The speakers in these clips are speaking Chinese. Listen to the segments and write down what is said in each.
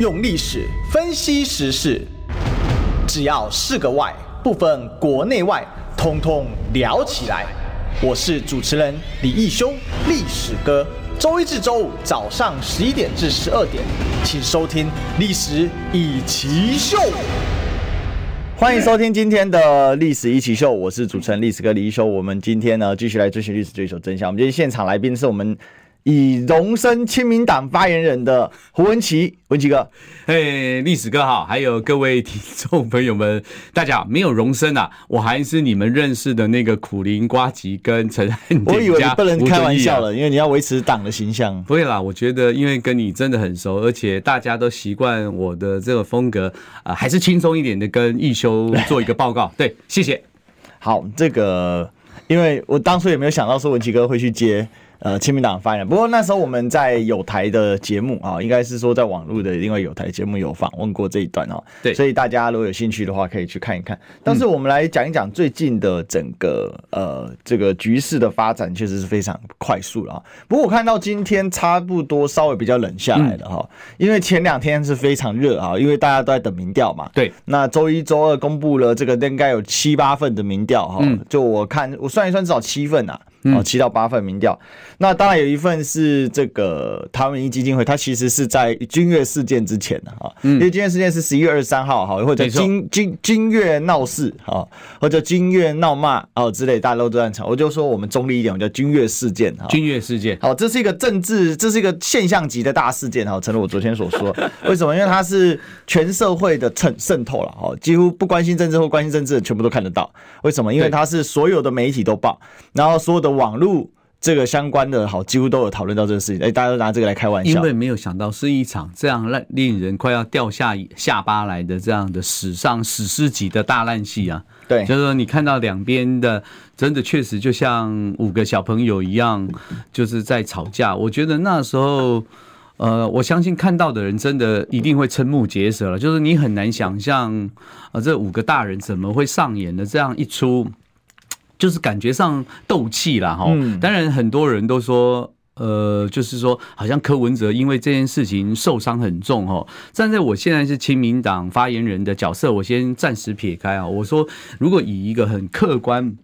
用历史分析时事，只要是个“外”，不分国内外，通通聊起来。我是主持人李义修，历史哥。周一至周五早上十一点至十二点，请收听《历史一起秀》。欢迎收听今天的《历史一起秀》，我是主持人历史哥李义修。我们今天呢，继续来追寻历史，追求真相。我们今天现场来宾是我们。已荣升亲民党发言人的胡文琪，文琪哥，嘿，历史哥好，还有各位听众朋友们，大家好，没有荣升啊，我还是你们认识的那个苦苓瓜吉跟陈汉典。我以为你不能开玩笑了，因为你要维持党的形象。不会啦，我觉得因为跟你真的很熟，而且大家都习惯我的这个风格啊、呃，还是轻松一点的跟一休做一个报告。对，谢谢。好，这个因为我当初也没有想到说文琪哥会去接。呃，亲民党发言人。不过那时候我们在有台的节目啊，应该是说在网络的另外有台节目有访问过这一段哦。对，所以大家如果有兴趣的话，可以去看一看。但是我们来讲一讲最近的整个呃这个局势的发展，确实是非常快速了啊。不过我看到今天差不多稍微比较冷下来了哈，因为前两天是非常热啊，因为大家都在等民调嘛。对，那周一、周二公布了这个应该有七八份的民调哈，就我看我算一算，至少七份啊。哦，七到八份民调，那当然有一份是这个台湾民意基金会，它其实是在君悦事件之前的哈，因为君悦事件是十一月二十三号哈，或者君君君悦闹事哈，或者君悦闹骂哦之类，大家都都在吵，我就说我们中立一点，我叫君悦事件哈，君悦事件，好，这是一个政治，这是一个现象级的大事件哈，诚如我昨天所说，为什么？因为它是全社会的渗渗透了哈，几乎不关心政治或关心政治的全部都看得到，为什么？因为它是所有的媒体都报，然后所有的。网络这个相关的好，几乎都有讨论到这个事情。哎，大家都拿这个来开玩笑，因为没有想到是一场这样让令人快要掉下下巴来的这样的史上史诗级的大烂戏啊！对，就是说你看到两边的，真的确实就像五个小朋友一样，就是在吵架。我觉得那时候，呃，我相信看到的人真的一定会瞠目结舌了。就是你很难想象，呃，这五个大人怎么会上演的这样一出。就是感觉上斗气了哈，当然很多人都说，呃，就是说好像柯文哲因为这件事情受伤很重哈。站在我现在是亲民党发言人的角色，我先暂时撇开啊。我说，如果以一个很客观、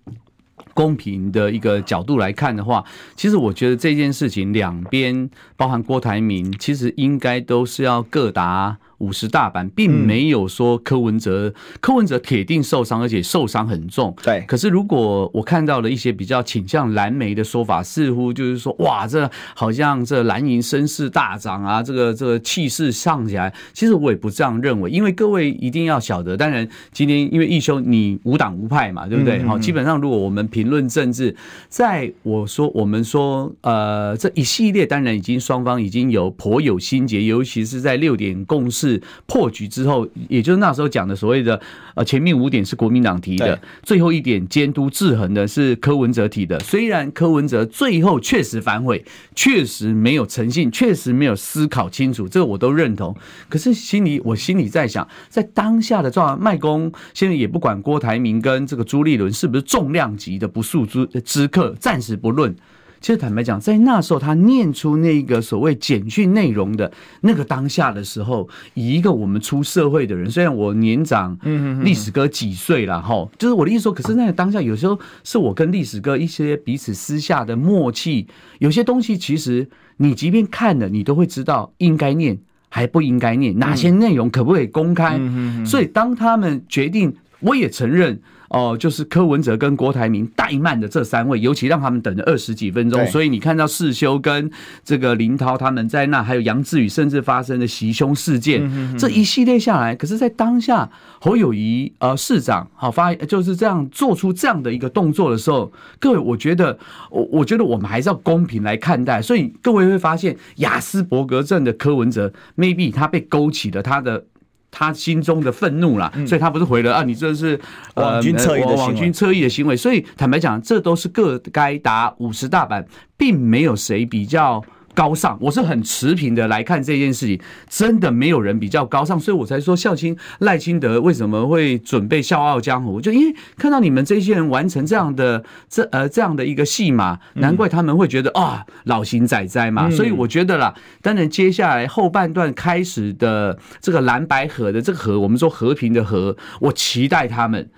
公平的一个角度来看的话，其实我觉得这件事情两边，包含郭台铭，其实应该都是要各打。五十大板，并没有说柯文哲，嗯、柯文哲铁定受伤，而且受伤很重。对，可是如果我看到了一些比较倾向蓝媒的说法，似乎就是说，哇，这好像这蓝营声势大涨啊，这个这个气势上起来。其实我也不这样认为，因为各位一定要晓得，当然今天因为义修你无党无派嘛，对不对？好、嗯，基本上如果我们评论政治，在我说我们说呃这一系列，当然已经双方已经有颇有心结，尤其是在六点共识。破局之后，也就是那时候讲的所谓的呃前面五点是国民党提的，最后一点监督制衡的是柯文哲提的。虽然柯文哲最后确实反悔，确实没有诚信，确实没有思考清楚，这个我都认同。可是心里我心里在想，在当下的状况，麦公现在也不管郭台铭跟这个朱立伦是不是重量级的不速之之客，暂时不论。其实坦白讲，在那时候他念出那个所谓简讯内容的那个当下的时候，以一个我们出社会的人，虽然我年长嗯历史哥几岁了哈，就是我的意思说，可是那个当下有时候是我跟历史哥一些彼此私下的默契，有些东西其实你即便看了，你都会知道应该念还不应该念，哪些内容可不可以公开。所以当他们决定，我也承认。哦，就是柯文哲跟郭台铭怠慢的这三位，尤其让他们等了二十几分钟，所以你看到世修跟这个林涛他们在那，还有杨志宇，甚至发生的袭胸事件，这一系列下来，可是，在当下侯友谊呃市长好发就是这样做出这样的一个动作的时候，各位，我觉得我我觉得我们还是要公平来看待，所以各位会发现雅斯伯格症的柯文哲，maybe 他被勾起了他的。他心中的愤怒啦，所以他不是回了啊，你这是网军侧翼的网军侧翼的行为。所以坦白讲，这都是各该打五十大板，并没有谁比较高尚，我是很持平的来看这件事情，真的没有人比较高尚，所以我才说孝亲赖清德为什么会准备笑傲江湖，就因为看到你们这些人完成这样的 这呃这样的一个戏码，难怪他们会觉得啊老神在在嘛，所以我觉得啦，当然接下来后半段开始的这个蓝白河的这个河，我们说和平的和，我期待他们。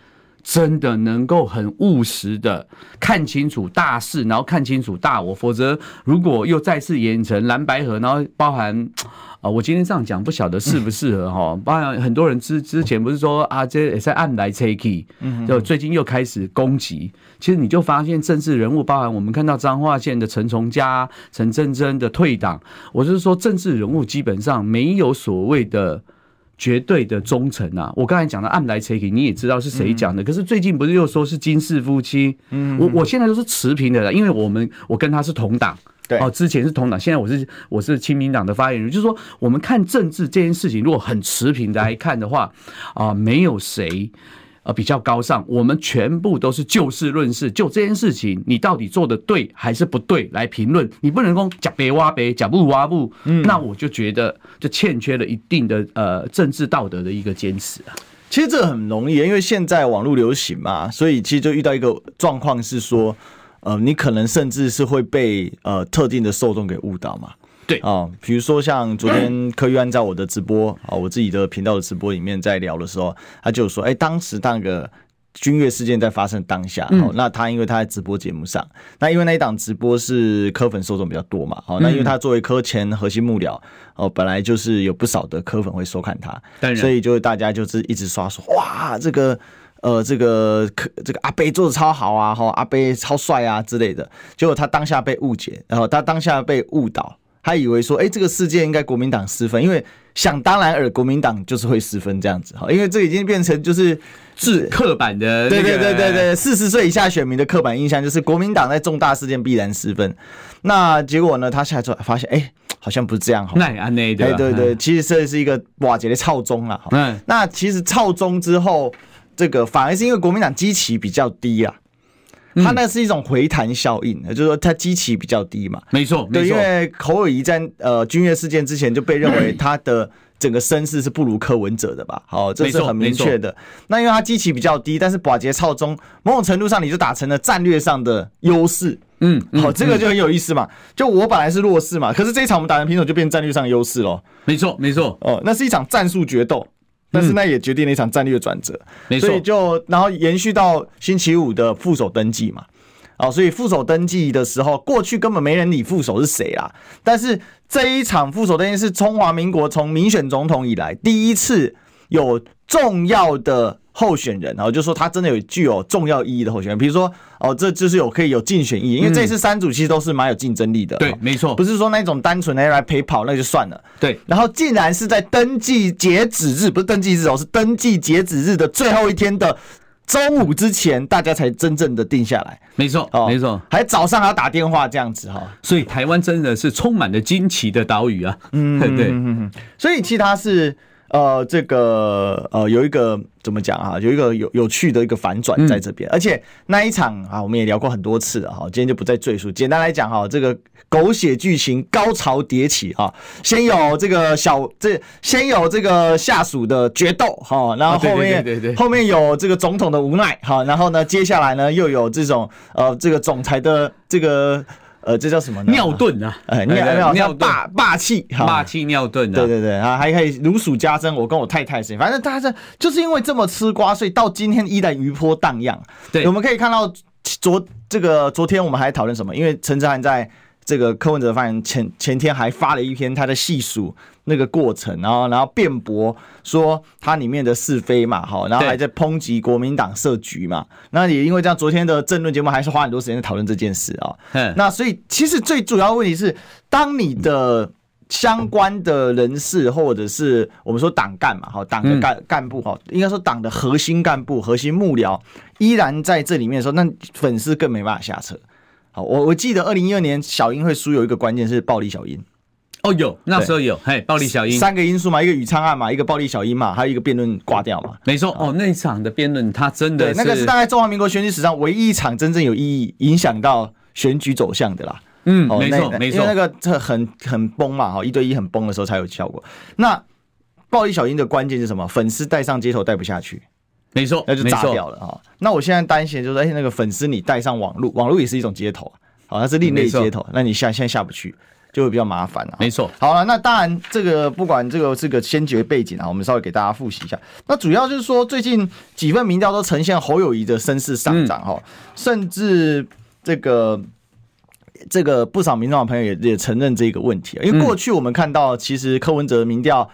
真的能够很务实的看清楚大势，然后看清楚大我，否则如果又再次演成蓝白河，然后包含啊，我今天这样讲不晓得适不适合哈，包含很多人之之前不是说啊，这也在暗来 take，就最近又开始攻击，其实你就发现政治人物，包含我们看到彰化县的陈崇佳、陈真真的退党，我就是说政治人物基本上没有所谓的。绝对的忠诚啊！我刚才讲的暗来 take，你也知道是谁讲的。可是最近不是又说是金氏夫妻？嗯，我我现在都是持平的了，因为我们我跟他是同党，对哦，之前是同党，现在我是我是亲民党的发言人。就是说，我们看政治这件事情，如果很持平的来看的话，啊，没有谁。呃，比较高尚，我们全部都是就事论事，就这件事情，你到底做的对还是不对来评论，你不能说假别挖别，假不挖不，嗯，那我就觉得就欠缺了一定的呃政治道德的一个坚持啊。其实这很容易，因为现在网络流行嘛，所以其实就遇到一个状况是说，呃，你可能甚至是会被呃特定的受众给误导嘛。对。啊，比如说像昨天柯玉安在我的直播啊，我自己的频道的直播里面在聊的时候，他就说，哎，当时那个君悦事件在发生当下，哦，那他因为他在直播节目上，那因为那一档直播是柯粉受众比较多嘛，哦，那因为他作为柯前核心幕僚，哦，本来就是有不少的柯粉会收看他，所以就大家就是一直刷说，哇，这个呃，这个柯这个阿贝做的超好啊，哈，阿贝超帅啊之类的，结果他当下被误解，然后他当下被误导。他以为说，哎，这个事件应该国民党失分，因为想当然尔，国民党就是会失分这样子哈，因为这已经变成就是是刻板的，对对对对对，四十岁以下选民的刻板印象就是国民党在重大事件必然失分。那结果呢，他下来之后发现，哎，好像不是这样哈。那安内对对对，其实这是一个瓦解的操中了。嗯，那其实操中之后，这个反而是因为国民党基期比较低啊。他那是一种回弹效应，就是说他基期比较低嘛。没错，对，因为侯友宜在呃君悦事件之前就被认为他的整个声势是不如柯文哲的吧？好，这是很明确的。那因为他基期比较低，但是寡节操中，某种程度上你就打成了战略上的优势。嗯，好，这个就很有意思嘛。就我本来是弱势嘛，可是这一场我们打成平手就变战略上的优势喽。没错，没错。哦，那是一场战术决斗。但是那也决定了一场战略转折，所以就然后延续到星期五的副手登记嘛，哦，所以副手登记的时候，过去根本没人理副手是谁啦。但是这一场副手登记是中华民国从民选总统以来第一次有重要的。候选人，然后就说他真的有具有重要意义的候选人，比如说哦，这就是有可以有竞选意义，因为这次三组其实都是蛮有竞争力的。对，没错，不是说那种单纯的来陪跑那就算了。对，然后竟然是在登记截止日，不是登记日哦，是登记截止日的最后一天的中午之前，大家才真正的定下来。没错，哦，没错，还早上还要打电话这样子哈，所以台湾真的是充满了惊奇的岛屿啊。嗯，对，所以其他是。呃，这个呃，有一个怎么讲啊？有一个有有趣的一个反转在这边，嗯、而且那一场啊，我们也聊过很多次了哈，今天就不再赘述。简单来讲哈，这个狗血剧情高潮迭起哈，先有这个小这先有这个下属的决斗哈，然后后面、后面有这个总统的无奈哈，然后呢，接下来呢又有这种呃这个总裁的这个。呃，这叫什么呢？尿遁啊！哎，尿尿尿霸霸气，霸气尿遁啊！对对对啊，还可以如数家珍。我跟我太太是，反正大家这就是因为这么吃瓜，所以到今天依然余波荡漾。对，我们可以看到昨这个昨天我们还讨论什么？因为陈哲涵在。这个柯文哲发言前前天还发了一篇他的细数那个过程，然后然后辩驳说他里面的是非嘛，好，然后还在抨击国民党设局嘛，那也因为这样，昨天的政论节目还是花很多时间在讨论这件事啊。那所以其实最主要问题是，当你的相关的人士或者是我们说党干嘛，哈，党的干干部哈，应该说党的核心干部、核心幕僚依然在这里面的时候，那粉丝更没办法下车。好，我我记得二零一二年小英会输有一个关键是暴力小英，哦，有那时候有，嘿，暴力小英。三个因素嘛，一个宇昌案嘛，一个暴力小英嘛，还有一个辩论挂掉嘛，没错，哦，那一场的辩论他真的对，那个是大概中华民国选举史上唯一一场真正有意义影响到选举走向的啦。嗯，没错没错，因为那个这很很崩嘛，哈，一对一很崩的时候才有效果。那暴力小英的关键是什么？粉丝带上街头带不下去，没错，那就炸掉了哈。那我现在担心就是，哎，那个粉丝你带上网络，网络也是一种街头，好，它是另类接头，那你下现在下不去。就会比较麻烦了，没错。好了，那当然，这个不管这个这个先决背景啊，我们稍微给大家复习一下。那主要就是说，最近几份民调都呈现侯友谊的声势上涨哈，嗯、甚至这个这个不少民众朋友也也承认这个问题。因为过去我们看到，其实柯文哲民调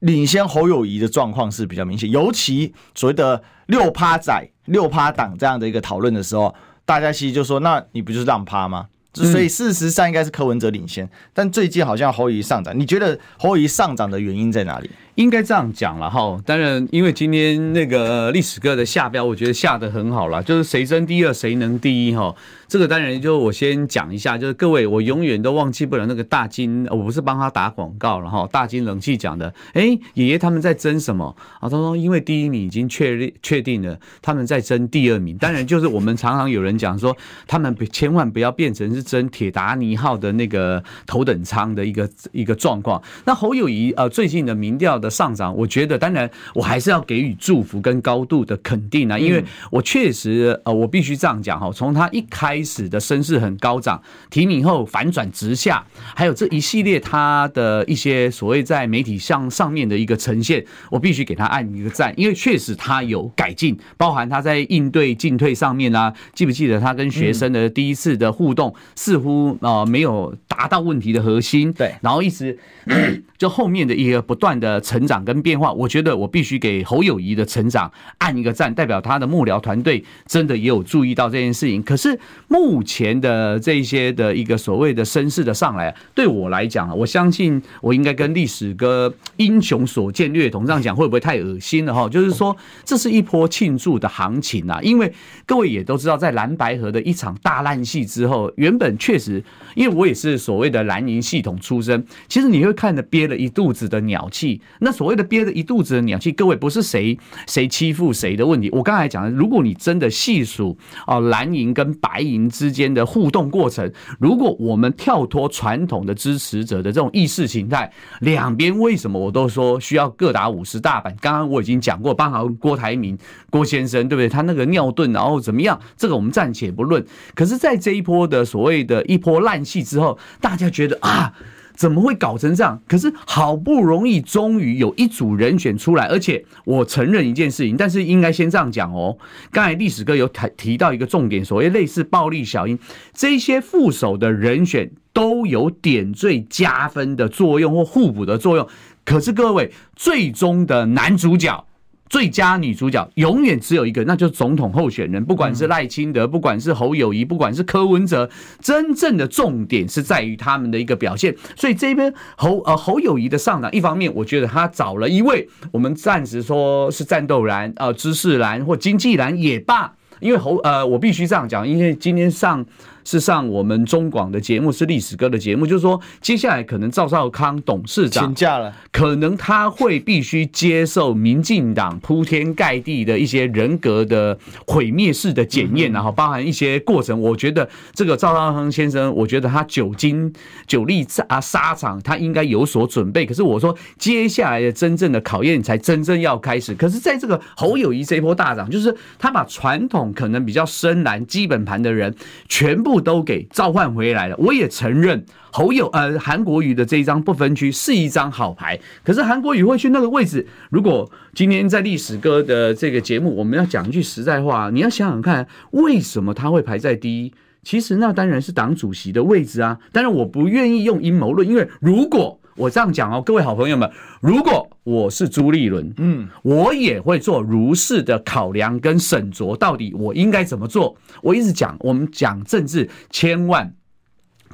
领先侯友谊的状况是比较明显，尤其所谓的六趴仔、六趴党这样的一个讨论的时候，大家其实就说：那你不就是让趴吗？所以事实上应该是柯文哲领先，但最近好像侯友谊上涨。你觉得侯友谊上涨的原因在哪里？应该这样讲了哈。当然，因为今天那个历史哥的下标，我觉得下的很好了，就是谁争第二，谁能第一哈。这个当然就我先讲一下，就是各位，我永远都忘记不了那个大金，我不是帮他打广告了哈。大金冷气讲的，哎，爷爷他们在争什么啊？他说因为第一名已经确认确定了，他们在争第二名。当然就是我们常常有人讲说，他们千万不要变成是争铁达尼号的那个头等舱的一个一个状况。那侯友谊呃最近的民调的上涨，我觉得当然我还是要给予祝福跟高度的肯定啊，因为我确实呃我必须这样讲哈，从他一开。始的声势很高涨，提名后反转直下，还有这一系列他的一些所谓在媒体上上面的一个呈现，我必须给他按一个赞，因为确实他有改进，包含他在应对进退上面啊，记不记得他跟学生的第一次的互动，似乎呃没有达到问题的核心，对，然后一直 就后面的一个不断的成成长跟变化，我觉得我必须给侯友宜的成长按一个赞，代表他的幕僚团队真的也有注意到这件事情，可是。目前的这些的一个所谓的声势的上来，对我来讲，我相信我应该跟历史哥英雄所见略同，这样讲会不会太恶心了哈？就是说，这是一波庆祝的行情啊，因为各位也都知道，在蓝白河的一场大烂戏之后，原本确实，因为我也是所谓的蓝营系统出身，其实你会看着憋了一肚子的鸟气。那那所谓的憋着一肚子的鸟气，各位不是谁谁欺负谁的问题。我刚才讲的，如果你真的细数啊，蓝银跟白银。之间的互动过程，如果我们跳脱传统的支持者的这种意识形态，两边为什么我都说需要各打五十大板？刚刚我已经讲过，包含郭台铭郭先生，对不对？他那个尿遁，然后怎么样？这个我们暂且不论。可是，在这一波的所谓的一波烂戏之后，大家觉得啊。怎么会搞成这样？可是好不容易，终于有一组人选出来，而且我承认一件事情，但是应该先这样讲哦。刚才历史哥有提提到一个重点，所谓类似暴力小英这些副手的人选都有点缀加分的作用或互补的作用。可是各位，最终的男主角。最佳女主角永远只有一个，那就是总统候选人。不管是赖清德，不管是侯友谊，不管是柯文哲，真正的重点是在于他们的一个表现。所以这边侯呃侯友谊的上涨，一方面我觉得他找了一位，我们暂时说是战斗蓝呃知识蓝或经济蓝也罢，因为侯呃我必须这样讲，因为今天上。是上我们中广的节目，是历史哥的节目，就是说，接下来可能赵少康董事长请假了，可能他会必须接受民进党铺天盖地的一些人格的毁灭式的检验，然后包含一些过程。我觉得这个赵少康先生，我觉得他久经久历啊沙场，他应该有所准备。可是我说，接下来的真正的考验才真正要开始。可是，在这个侯友谊这一波大涨，就是他把传统可能比较深蓝基本盘的人全部。都给召唤回来了。我也承认侯友呃韩国瑜的这一张不分区是一张好牌。可是韩国瑜会去那个位置？如果今天在历史哥的这个节目，我们要讲一句实在话，你要想想看，为什么他会排在第一？其实那当然是党主席的位置啊。当然我不愿意用阴谋论，因为如果我这样讲哦，各位好朋友们，如果我是朱立伦，嗯，我也会做如是的考量跟审酌，到底我应该怎么做？我一直讲，我们讲政治，千万。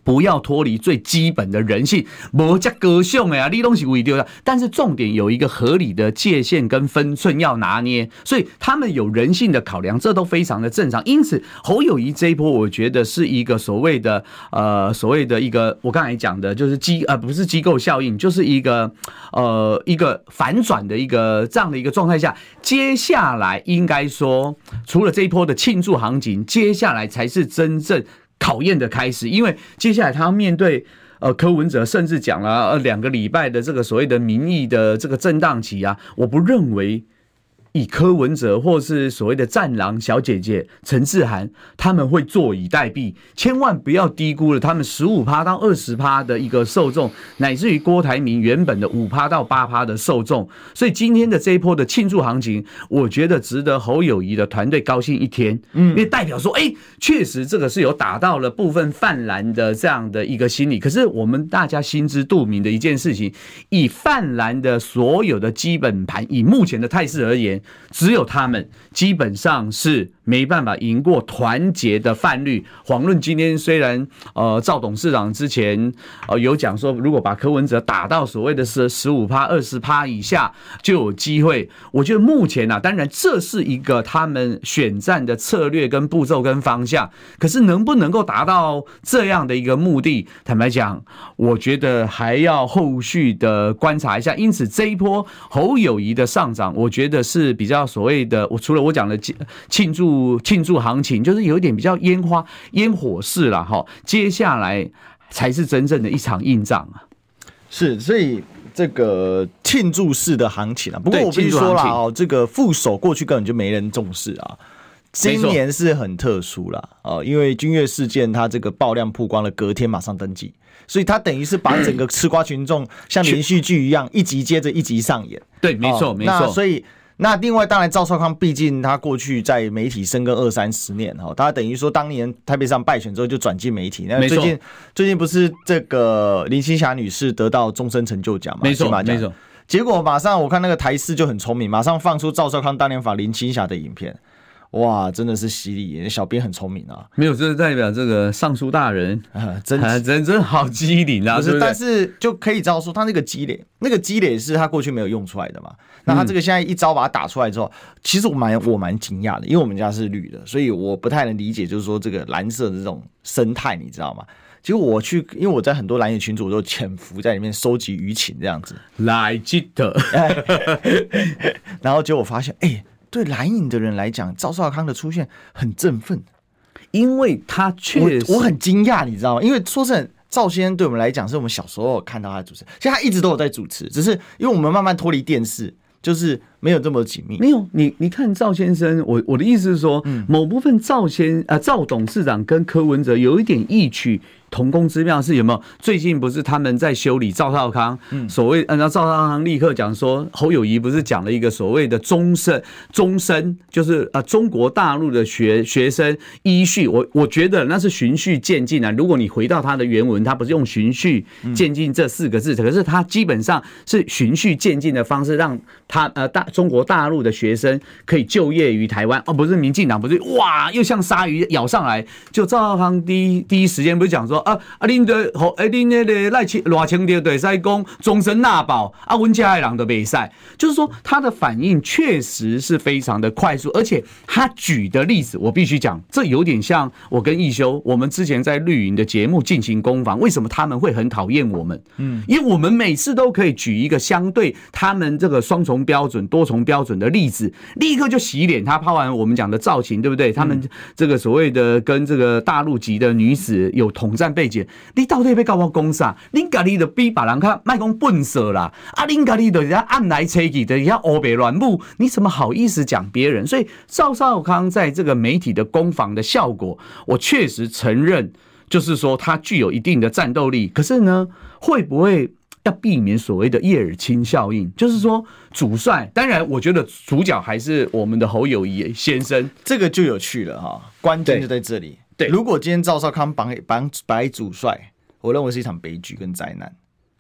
不要脱离最基本的人性，没加高尚呀，你东西会丢掉。但是重点有一个合理的界限跟分寸要拿捏，所以他们有人性的考量，这都非常的正常。因此，侯友宜这一波，我觉得是一个所谓的呃所谓的一个我刚才讲的，就是机呃不是机构效应，就是一个呃一个反转的一个这样的一个状态下，接下来应该说，除了这一波的庆祝行情，接下来才是真正。考验的开始，因为接下来他要面对呃柯文哲，甚至讲了呃两个礼拜的这个所谓的民意的这个震荡期啊，我不认为。以柯文哲或是所谓的战狼小姐姐陈志涵，他们会坐以待毙，千万不要低估了他们十五趴到二十趴的一个受众，乃至于郭台铭原本的五趴到八趴的受众。所以今天的这一波的庆祝行情，我觉得值得侯友谊的团队高兴一天，嗯，因为代表说，哎，确实这个是有打到了部分泛蓝的这样的一个心理。可是我们大家心知肚明的一件事情，以泛蓝的所有的基本盘，以目前的态势而言。只有他们基本上是没办法赢过团结的泛绿。遑论今天虽然呃赵董事长之前呃有讲说，如果把柯文哲打到所谓的是十五趴二十趴以下就有机会。我觉得目前啊，当然这是一个他们选战的策略跟步骤跟方向。可是能不能够达到这样的一个目的，坦白讲，我觉得还要后续的观察一下。因此这一波侯友谊的上涨，我觉得是。比较所谓的，我除了我讲的庆祝庆祝行情，就是有一点比较烟花烟火式了哈。接下来才是真正的一场硬仗啊！是，所以这个庆祝式的行情啊，不过我必须说了哦，这个副手过去根本就没人重视啊。今年是很特殊了啊，因为君越事件，它这个爆量曝光了，隔天马上登记，所以它等于是把整个吃瓜群众像连续剧一样，一集接着一集上演。对，没错，没错。所以。那另外，当然赵少康，毕竟他过去在媒体深耕二三十年哈，他等于说当年台北上败选之后就转进媒体。那最近最近不是这个林青霞女士得到终身成就奖嘛？没错，没错。结果马上我看那个台视就很聪明，马上放出赵少康当年访林青霞的影片。哇，真的是犀利！小编很聪明啊。没有，这是代表这个尚书大人啊，真真真好机灵啊！不是，对不对？但是就可以知道说，他那个积累，那个积累是他过去没有用出来的嘛。那他这个现在一招把它打出来之后，其实我蛮我蛮惊讶的，因为我们家是绿的，所以我不太能理解，就是说这个蓝色的这种生态，你知道吗？其实我去，因为我在很多蓝眼群组都潜伏在里面收集舆情这样子，来记得，然后结果我发现，哎、欸。对蓝营的人来讲，赵少康的出现很振奋，因为他确实我，我很惊讶，你知道吗？因为说真的，赵先生对我们来讲，是我们小时候看到他的主持，其实他一直都有在主持，只是因为我们慢慢脱离电视，就是没有这么紧密。没有，你你看赵先生，我我的意思是说，嗯、某部分赵先呃赵董事长跟柯文哲有一点异曲。同工之妙是有没有？最近不是他们在修理赵少康，嗯所谓按照赵少康立刻讲说，侯友宜不是讲了一个所谓的终身终身，就是呃中国大陆的学学生依序，我我觉得那是循序渐进啊。如果你回到他的原文，他不是用循序渐进这四个字，可是他基本上是循序渐进的方式，让他呃大中国大陆的学生可以就业于台湾。哦，不是民进党，不是哇，又像鲨鱼咬上来，就赵少康第一第一时间不是讲说。啊啊！恁的好，哎，恁那个赖清赖清德对在讲终身纳保啊，温家爱郎的比赛，就是说他的反应确实是非常的快速，而且他举的例子，我必须讲，这有点像我跟易修，我们之前在绿营的节目进行攻防，为什么他们会很讨厌我们？嗯，因为我们每次都可以举一个相对他们这个双重标准、多重标准的例子，立刻就洗脸。他抛完我们讲的造型，对不对？他们这个所谓的跟这个大陆籍的女子有统战。背景，你到底要跟我讲啥？你家里的逼把人看卖讲笨色啦，啊，你家里的人家按来切去的，人家欧北乱舞，你怎么好意思讲别人？所以赵少康在这个媒体的攻防的效果，我确实承认，就是说他具有一定的战斗力。可是呢，会不会要避免所谓的叶尔钦效应？就是说主帅，当然我觉得主角还是我们的侯友谊先生，这个就有趣了哈，关键就在这里。对，如果今天赵少康绑绑白主帅，我认为是一场悲剧跟灾难。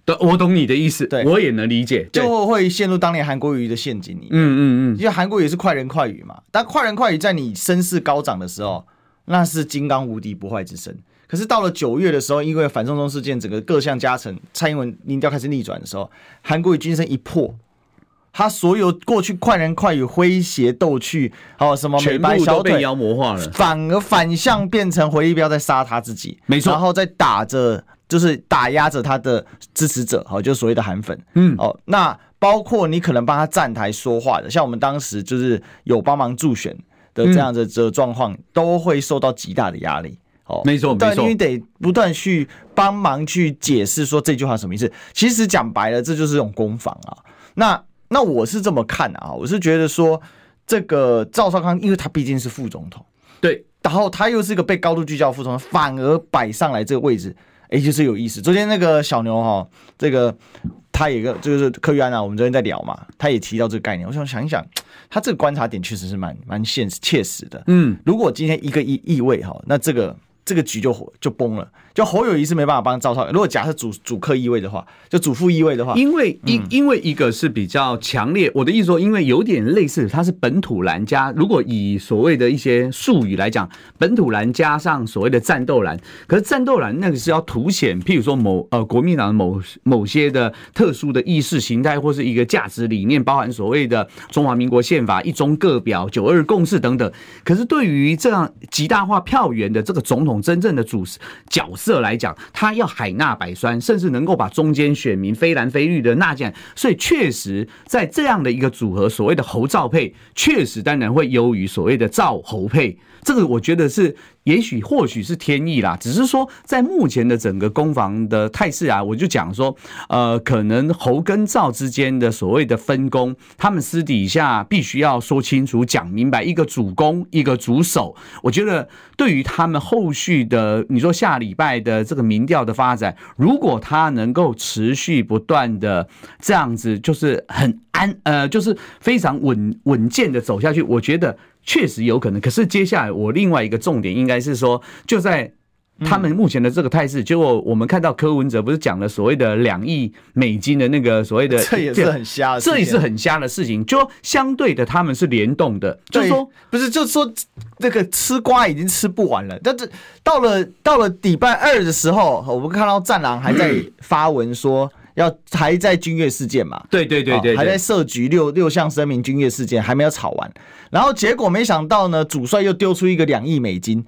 对，我懂你的意思，对，我也能理解，就会陷入当年韩国瑜的陷阱里面。嗯嗯嗯，因为韩国瑜是快人快语嘛，但快人快语在你声势高涨的时候，那是金刚无敌不坏之身。可是到了九月的时候，因为反送中事件整个各项加成，蔡英文民调开始逆转的时候，韩国瑜军声一破。他所有过去快人快语、诙谐逗趣，还有什么美白小腿，被妖魔化了，反而反向变成回力镖在杀他自己，没错，然后再打着，就是打压着他的支持者，好，就是所谓的韩粉，嗯，哦，那包括你可能帮他站台说话的，像我们当时就是有帮忙助选的这样的这状况，都会受到极大的压力。哦，没错，没错，你得不断去帮忙去解释说这句话什么意思。其实讲白了，这就是一种攻防啊。那那我是这么看啊，我是觉得说这个赵少康，因为他毕竟是副总统，对，然后他又是一个被高度聚焦的副总统，反而摆上来这个位置，哎，就是有意思。昨天那个小牛哈，这个他也个就是柯玉安啊，我们昨天在聊嘛，他也提到这个概念。我想想一想，他这个观察点确实是蛮蛮现实切实的。嗯，如果今天一个议议位哈，那这个。这个局就就崩了，就侯友谊是没办法帮赵少康。如果假设主主客意味的话，就主副意味的话，因为因因为一个是比较强烈，我的意思说，因为有点类似，它是本土蓝加，如果以所谓的一些术语来讲，本土蓝加上所谓的战斗蓝，可是战斗蓝那个是要凸显，譬如说某呃国民党某某些的特殊的意识形态或是一个价值理念，包含所谓的中华民国宪法、一中各表、九二共识等等。可是对于这样极大化票源的这个总统。真正的主角色来讲，他要海纳百川，甚至能够把中间选民非蓝非绿的纳进来，所以确实在这样的一个组合，所谓的侯赵配，确实当然会优于所谓的赵侯配。这个我觉得是，也许或许是天意啦。只是说，在目前的整个攻防的态势啊，我就讲说，呃，可能侯跟赵之间的所谓的分工，他们私底下必须要说清楚、讲明白，一个主攻，一个主守。我觉得对于他们后续的，你说下礼拜的这个民调的发展，如果他能够持续不断的这样子，就是很安，呃，就是非常稳稳健的走下去，我觉得。确实有可能，可是接下来我另外一个重点应该是说，就在他们目前的这个态势，结果我们看到柯文哲不是讲了所谓的两亿美金的那个所谓的，这也是很瞎的，这也是很瞎的事情。就相对的，他们是联动的，就是说不是，就是说那个吃瓜已经吃不完了。但是到了到了礼拜二的时候，我们看到战狼还在发文说。要还在军乐事件嘛？对对对对，还在设局六六项声明，军乐事件还没有吵完，然后结果没想到呢，主帅又丢出一个两亿美金，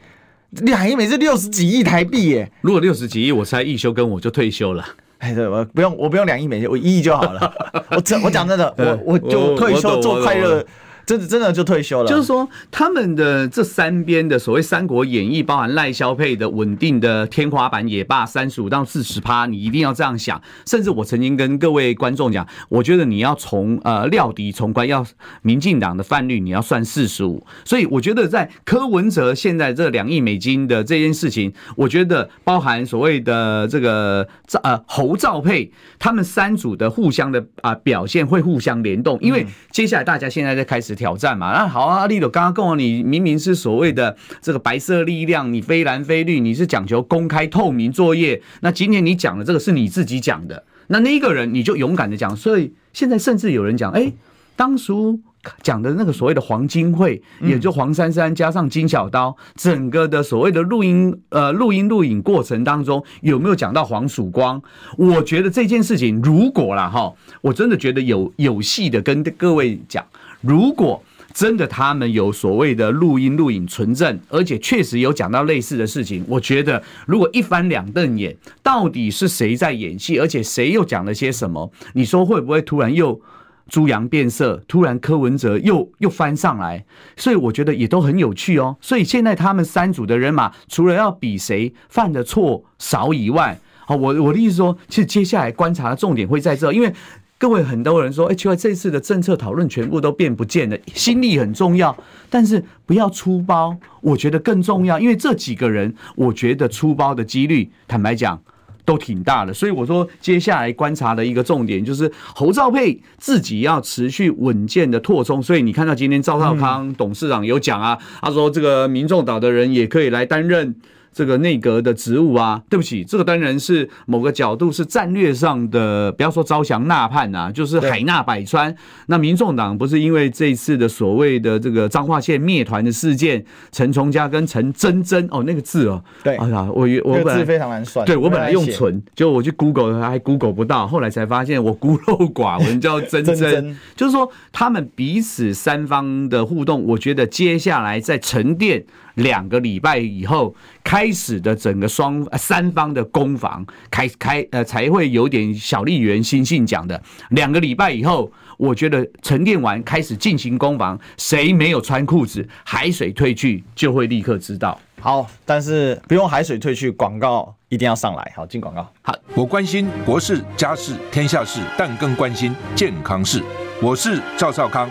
两亿美金六十几亿台币耶！如果六十几亿，我猜一休跟我就退休了。哎，对，我不用，我不用两亿美金，我一亿就好了。我真我讲真的，我我就 退休做快乐。真的真的就退休了，就是说他们的这三边的所谓《三国演义》，包含赖萧配的稳定的天花板也罢，三十五到四十趴，你一定要这样想。甚至我曾经跟各位观众讲，我觉得你要从呃料敌从宽，要民进党的泛绿，你要算四十五。所以我觉得在柯文哲现在这两亿美金的这件事情，我觉得包含所谓的这个呃侯赵配，他们三组的互相的啊、呃、表现会互相联动，因为接下来大家现在在开始。挑战嘛，那好啊，阿力斗刚刚跟我，你明明是所谓的这个白色力量，你非蓝非绿，你是讲求公开透明作业。那今天你讲的这个是你自己讲的，那那一个人你就勇敢的讲。所以现在甚至有人讲，哎，当初讲的那个所谓的黄金会，也就黄珊珊加上金小刀，整个的所谓的录音呃录音录影过程当中有没有讲到黄曙光？我觉得这件事情如果啦哈，我真的觉得有有戏的跟各位讲。如果真的他们有所谓的录音录影存证，而且确实有讲到类似的事情，我觉得如果一翻两瞪眼，到底是谁在演戏，而且谁又讲了些什么？你说会不会突然又猪羊变色？突然柯文哲又又翻上来？所以我觉得也都很有趣哦。所以现在他们三组的人马，除了要比谁犯的错少以外，好，我我的意思说，其实接下来观察的重点会在这，因为。各位很多人说，哎，奇怪，这次的政策讨论全部都变不见了。心力很重要，但是不要出包，我觉得更重要。因为这几个人，我觉得出包的几率，坦白讲，都挺大的。所以我说，接下来观察的一个重点就是侯兆佩自己要持续稳健的扩充。所以你看到今天赵少康董事长有讲啊，他说这个民众党的人也可以来担任。这个内阁的职务啊，对不起，这个当然是某个角度是战略上的，不要说招降纳叛啊，就是海纳百川。那民众党不是因为这一次的所谓的这个彰化县灭团的事件，陈崇嘉跟陈真真哦，那个字哦，对，哎呀，我我本来字非常难算，对我本来用存，就我去 Google 还 Google 不到，后来才发现我孤陋寡闻，叫真真，真真，就是说他们彼此三方的互动，我觉得接下来在沉淀。两个礼拜以后开始的整个双三方的攻防开开呃才会有点小笠原欣幸讲的两个礼拜以后，我觉得沉淀完开始进行攻防，谁没有穿裤子，海水退去就会立刻知道。好，但是不用海水退去，广告一定要上来。好，进广告。好，我关心国事、家事、天下事，但更关心健康事。我是赵少康，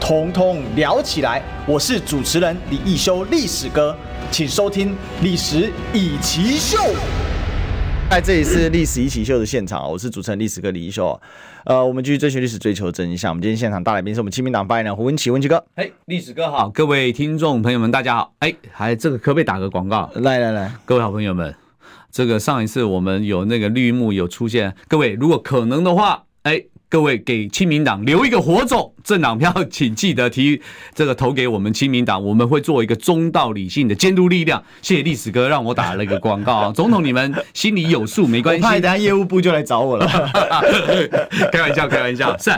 统统聊起来。我是主持人李一修，历史哥。请收听《历史以奇秀》。在这里是《历史一起秀》的现场，我是主持人历史哥李一修。呃，我们继续追寻历史，追求真相。我们今天现场大来宾是我们亲民党发言人胡文琪，文琪哥。哎，历史哥好，各位听众朋友们，大家好。哎，还这个可不可以打个广告？来来来，各位好朋友们，这个上一次我们有那个绿幕有出现，各位如果可能的话，哎。各位给亲民党留一个火种，政党票，请记得提这个投给我们亲民党，我们会做一个中道理性的监督力量。谢谢历史哥让我打了一个广告啊，总统你们心里有数，没关系。等下业务部就来找我了，开玩笑，开玩笑，是。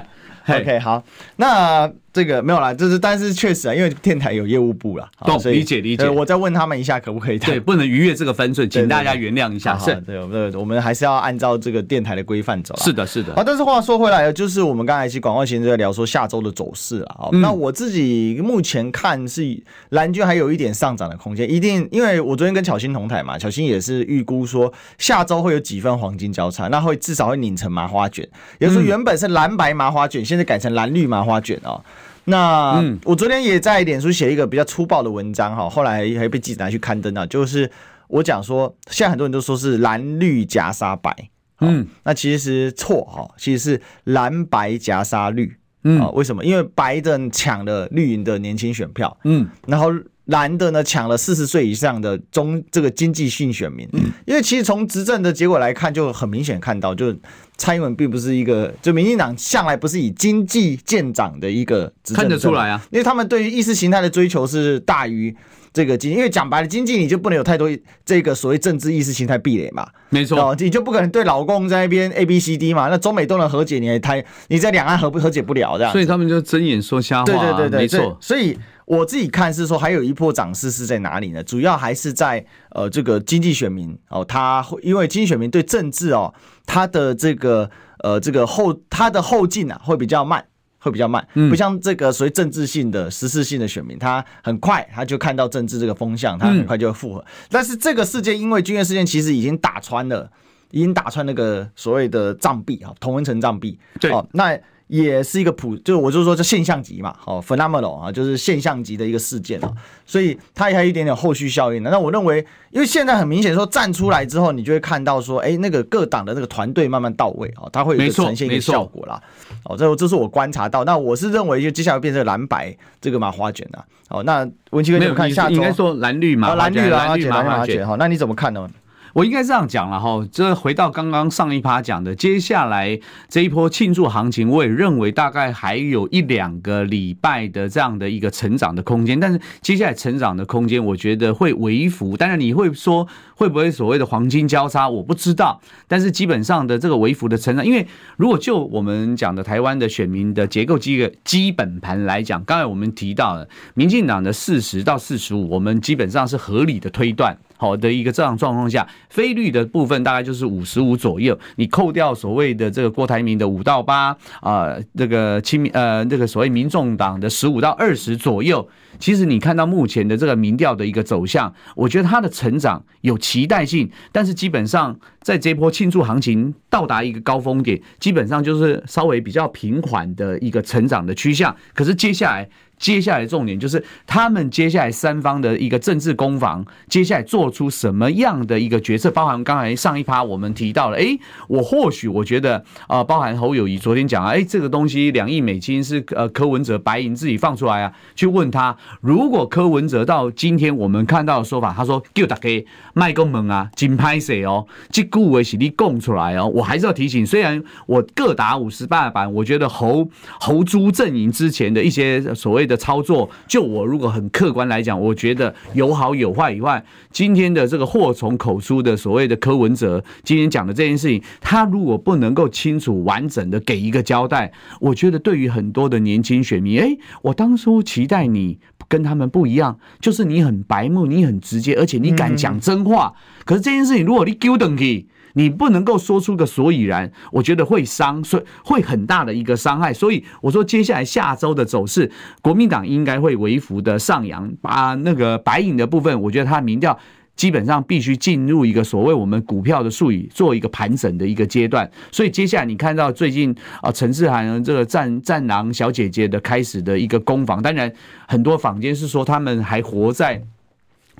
OK，好，那。这个没有啦，就是但是确实啊，因为电台有业务部啦，懂，理解理解。我再问他们一下，可不可以？对，不能逾越这个分寸，请大家原谅一下。是，对，对，我们还是要按照这个电台的规范走。是的，是的。好，但是话说回来，就是我们刚才其实广告前就在聊说下周的走势啊。那我自己目前看是蓝军还有一点上涨的空间，一定，因为我昨天跟巧心同台嘛，巧心也是预估说下周会有几分黄金交叉，那会至少会拧成麻花卷，也就是说原本是蓝白麻花卷，现在改成蓝绿麻花卷啊。那、嗯、我昨天也在脸书写一个比较粗暴的文章哈，后来还被记者拿去刊登了。就是我讲说，现在很多人都说是蓝绿夹杀白，嗯，那其实错哈，其实是蓝白夹杀绿，嗯，为什么？因为白的抢了绿营的年轻选票，嗯，然后蓝的呢抢了四十岁以上的中这个经济性选民，嗯，因为其实从执政的结果来看，就很明显看到就。蔡英文并不是一个，就民进党向来不是以经济见长的一个执政，看得出来啊，因为他们对于意识形态的追求是大于这个经济，因为讲白了，经济你就不能有太多这个所谓政治意识形态壁垒嘛，没错，你就不可能对老公在那边 A B C D 嘛，那中美都能和解，你还谈你在两岸和不和解不了这样，所以他们就睁眼说瞎话，对对对对，没错，所以。我自己看是说，还有一波涨势是在哪里呢？主要还是在呃这个经济选民哦，他会因为经济选民对政治哦，他的这个呃这个后他的后劲啊会比较慢，会比较慢，不像这个所谓政治性的时事性的选民，他很快他就看到政治这个风向，他很快就会复合。但是这个事件因为军乐事件其实已经打穿了，已经打穿那个所谓的障壁啊，同文层障壁。对，哦，那。也是一个普，就我就是说这现象级嘛，哦，phenomenal 啊，就是现象级的一个事件啊，所以它也还有一点点后续效应的。那我认为，因为现在很明显说站出来之后，你就会看到说，哎，那个各党的那个团队慢慢到位啊，它会有一个呈现一个效果啦。哦，这这是我观察到。那我是认为，就接下来变成蓝白这个麻花卷啊。哦，那文琪哥，你怎么看下周？应该说蓝绿麻花卷，蓝绿麻花卷。好，那你怎么看呢？我应该这样讲了哈，这回到刚刚上一趴讲的，接下来这一波庆祝行情，我也认为大概还有一两个礼拜的这样的一个成长的空间，但是接下来成长的空间，我觉得会微幅。当然你会说会不会所谓的黄金交叉，我不知道，但是基本上的这个微幅的成长，因为如果就我们讲的台湾的选民的结构基个基本盘来讲，刚才我们提到了民进党的四十到四十五，我们基本上是合理的推断。好的一个这样状况下，非绿的部分大概就是五十五左右。你扣掉所谓的这个郭台铭的五到八啊，这个亲民呃，这个所谓民众党的十五到二十左右，其实你看到目前的这个民调的一个走向，我觉得它的成长有期待性，但是基本上在这波庆祝行情到达一个高峰点，基本上就是稍微比较平缓的一个成长的趋向。可是接下来。接下来重点就是他们接下来三方的一个政治攻防，接下来做出什么样的一个决策？包含刚才上一趴我们提到了，哎，我或许我觉得啊，包含侯友谊昨天讲啊，哎，这个东西两亿美金是呃柯文哲白银自己放出来啊，去问他，如果柯文哲到今天我们看到的说法，他说叫大家卖个门啊，金拍谁哦，这句话是你供出来哦。我我还是要提醒，虽然我各打五十大板，我觉得侯侯朱阵营之前的一些所谓的操作，就我如果很客观来讲，我觉得有好有坏以外，今天的这个祸从口出的所谓的柯文哲今天讲的这件事情，他如果不能够清楚完整的给一个交代，我觉得对于很多的年轻选民，哎，我当初期待你。跟他们不一样，就是你很白目，你很直接，而且你敢讲真话。可是这件事情，如果你丢等级，你不能够说出个所以然，我觉得会伤，所以会很大的一个伤害。所以我说，接下来下周的走势，国民党应该会微幅的上扬，把那个白银的部分，我觉得他的民调。基本上必须进入一个所谓我们股票的术语，做一个盘整的一个阶段。所以接下来你看到最近啊，陈志涵这个战战狼小姐姐的开始的一个攻防，当然很多坊间是说他们还活在。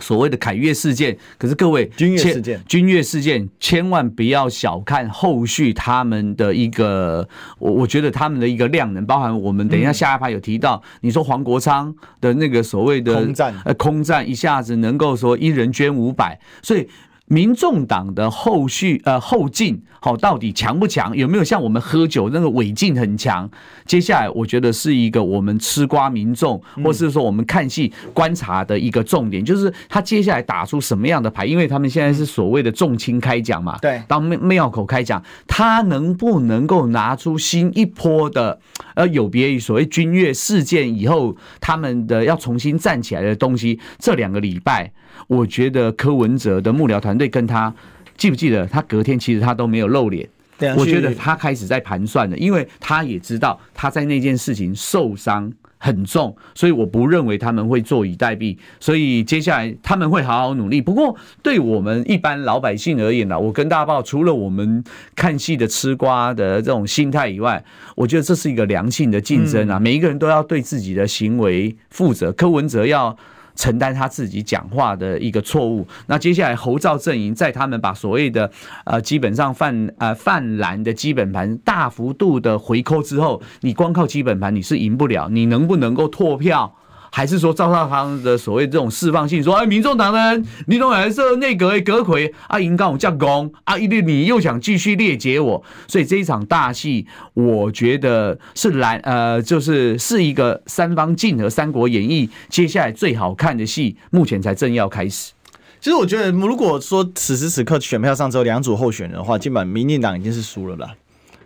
所谓的凯越事件，可是各位君越事件，君越事件千万不要小看后续他们的一个，我我觉得他们的一个量能，包含我们等一下下一趴有提到，你说黄国昌的那个所谓的空战，呃空战一下子能够说一人捐五百，所以。民众党的后续呃后劲好，到底强不强？有没有像我们喝酒那个尾劲很强？接下来我觉得是一个我们吃瓜民众，或是说我们看戏观察的一个重点，就是他接下来打出什么样的牌？因为他们现在是所谓的重青开讲嘛，对，当庙口开讲，他能不能够拿出新一波的呃有别于所谓君越事件以后他们的要重新站起来的东西？这两个礼拜。我觉得柯文哲的幕僚团队跟他记不记得，他隔天其实他都没有露脸。我觉得他开始在盘算了，因为他也知道他在那件事情受伤很重，所以我不认为他们会坐以待毙。所以接下来他们会好好努力。不过对我们一般老百姓而言呢，我跟大报除了我们看戏的吃瓜的这种心态以外，我觉得这是一个良性的竞争啊，每一个人都要对自己的行为负责。柯文哲要。承担他自己讲话的一个错误。那接下来侯兆阵营在他们把所谓的呃基本上泛呃泛蓝的基本盘大幅度的回扣之后，你光靠基本盘你是赢不了。你能不能够拓票？还是说赵少康的所谓这种释放性说，哎，民众党呢，你都还是内阁的阁揆啊，应该我叫公啊，一定你又想继续列解我，所以这一场大戏，我觉得是蓝呃，就是是一个三方竞和《三国演义》接下来最好看的戏，目前才正要开始。其实我觉得，如果说此时此刻选票上只有两组候选人的话，基本上民进党已经是输了啦。